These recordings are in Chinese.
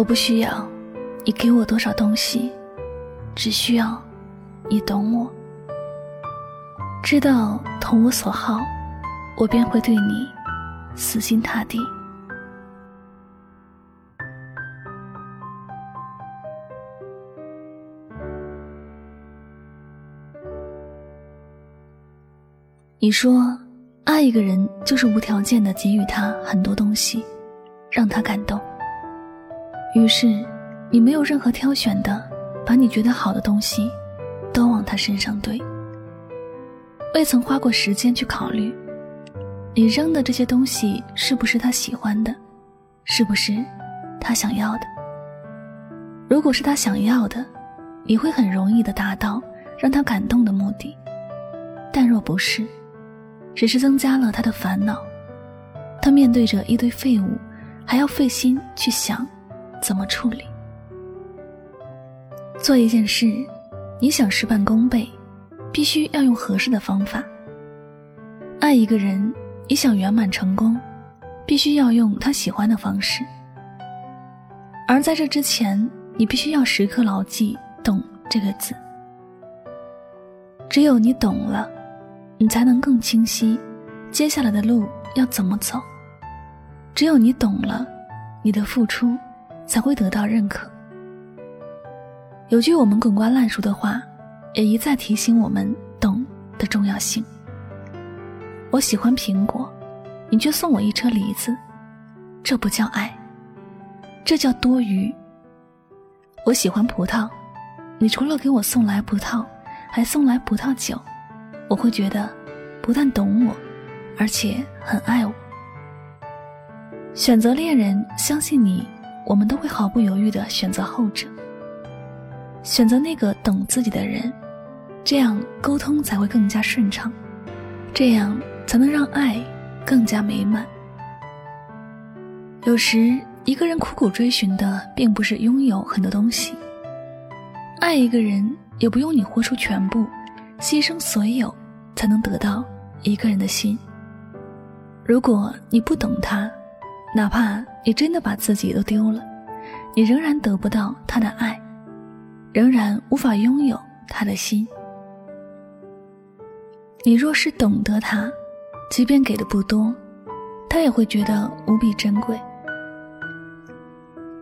我不需要你给我多少东西，只需要你懂我。知道同我所好，我便会对你死心塌地。你说，爱一个人就是无条件的给予他很多东西，让他感动。于是，你没有任何挑选的，把你觉得好的东西，都往他身上堆。未曾花过时间去考虑，你扔的这些东西是不是他喜欢的，是不是他想要的？如果是他想要的，你会很容易的达到让他感动的目的；但若不是，只是增加了他的烦恼，他面对着一堆废物，还要费心去想怎么处理。做一件事，你想事半功倍，必须要用合适的方法。爱一个人，你想圆满成功，必须要用他喜欢的方式。而在这之前，你必须要时刻牢记“懂”这个字。只有你懂了。你才能更清晰，接下来的路要怎么走。只有你懂了，你的付出才会得到认可。有句我们滚瓜烂熟的话，也一再提醒我们懂的重要性。我喜欢苹果，你却送我一车梨子，这不叫爱，这叫多余。我喜欢葡萄，你除了给我送来葡萄，还送来葡萄酒。我会觉得，不但懂我，而且很爱我。选择恋人，相信你，我们都会毫不犹豫的选择后者。选择那个懂自己的人，这样沟通才会更加顺畅，这样才能让爱更加美满。有时，一个人苦苦追寻的，并不是拥有很多东西。爱一个人，也不用你豁出全部，牺牲所有。才能得到一个人的心。如果你不懂他，哪怕你真的把自己都丢了，你仍然得不到他的爱，仍然无法拥有他的心。你若是懂得他，即便给的不多，他也会觉得无比珍贵。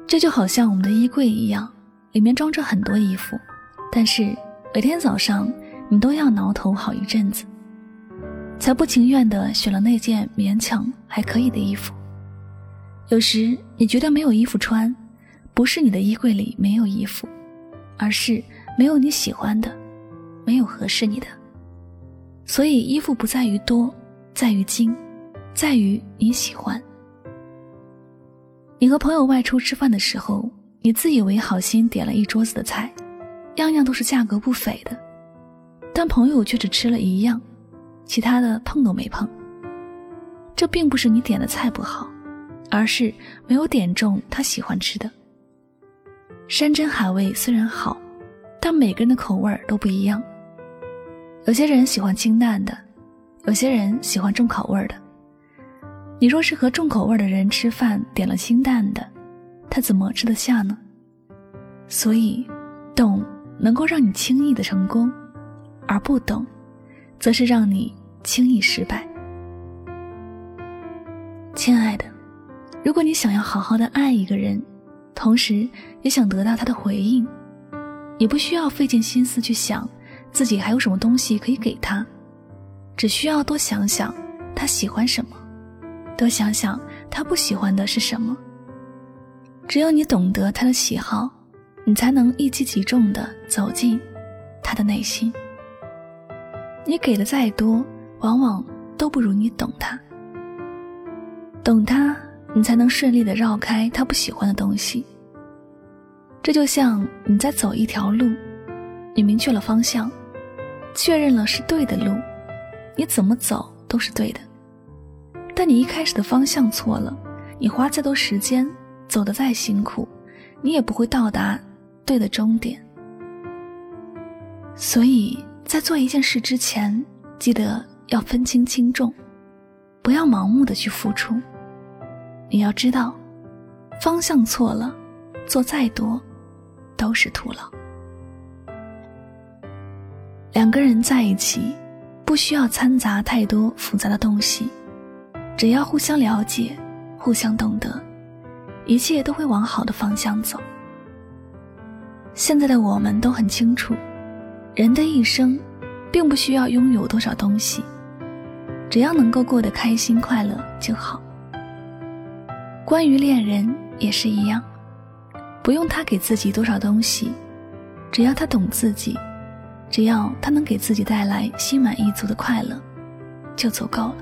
这就好像我们的衣柜一样，里面装着很多衣服，但是每天早上。你都要挠头好一阵子，才不情愿的选了那件勉强还可以的衣服。有时你觉得没有衣服穿，不是你的衣柜里没有衣服，而是没有你喜欢的，没有合适你的。所以衣服不在于多，在于精，在于你喜欢。你和朋友外出吃饭的时候，你自以为好心点了一桌子的菜，样样都是价格不菲的。但朋友却只吃了一样，其他的碰都没碰。这并不是你点的菜不好，而是没有点中他喜欢吃的。山珍海味虽然好，但每个人的口味都不一样。有些人喜欢清淡的，有些人喜欢重口味的。你若是和重口味的人吃饭，点了清淡的，他怎么吃得下呢？所以，懂能够让你轻易的成功。而不懂，则是让你轻易失败。亲爱的，如果你想要好好的爱一个人，同时也想得到他的回应，你不需要费尽心思去想自己还有什么东西可以给他，只需要多想想他喜欢什么，多想想他不喜欢的是什么。只有你懂得他的喜好，你才能一击即中的走进他的内心。你给的再多，往往都不如你懂他。懂他，你才能顺利的绕开他不喜欢的东西。这就像你在走一条路，你明确了方向，确认了是对的路，你怎么走都是对的。但你一开始的方向错了，你花再多时间，走得再辛苦，你也不会到达对的终点。所以。在做一件事之前，记得要分清轻重，不要盲目的去付出。你要知道，方向错了，做再多都是徒劳。两个人在一起，不需要掺杂太多复杂的东西，只要互相了解、互相懂得，一切都会往好的方向走。现在的我们都很清楚，人的一生，并不需要拥有多少东西，只要能够过得开心快乐就好。关于恋人也是一样，不用他给自己多少东西，只要他懂自己。只要他能给自己带来心满意足的快乐，就足够了。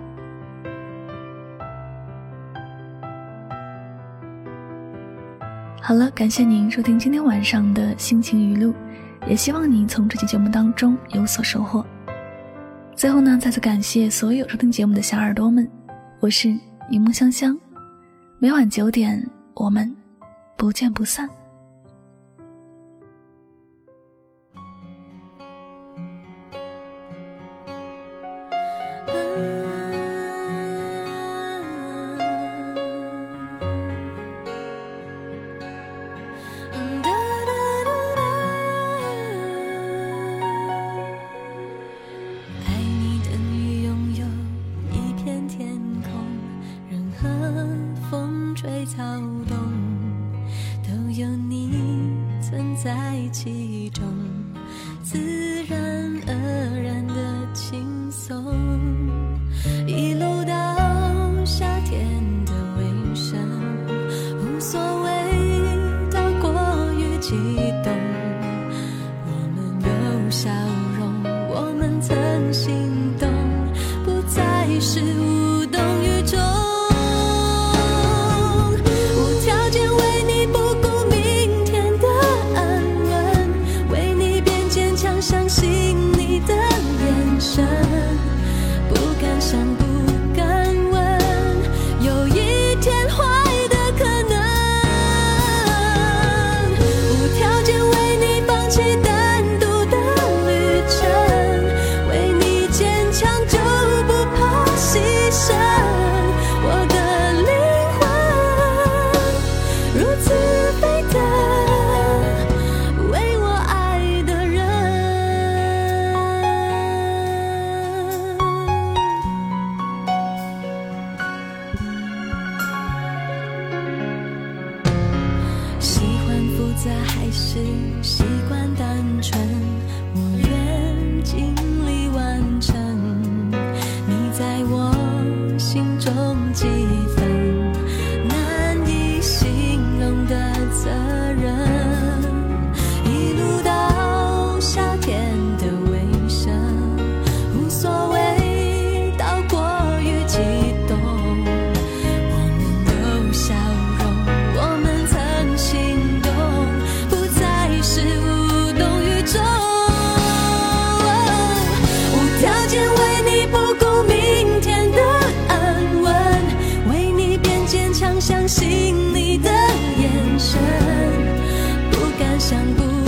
好了，感谢您收听今天晚上的心情语录，也希望您从这期节目当中有所收获。最后呢，再次感谢所有收听节目的小耳朵们，我是柠檬香香，每晚九点我们不见不散。吹草动都有你存在其中自然而然的轻松。相信你的眼神，不敢想，不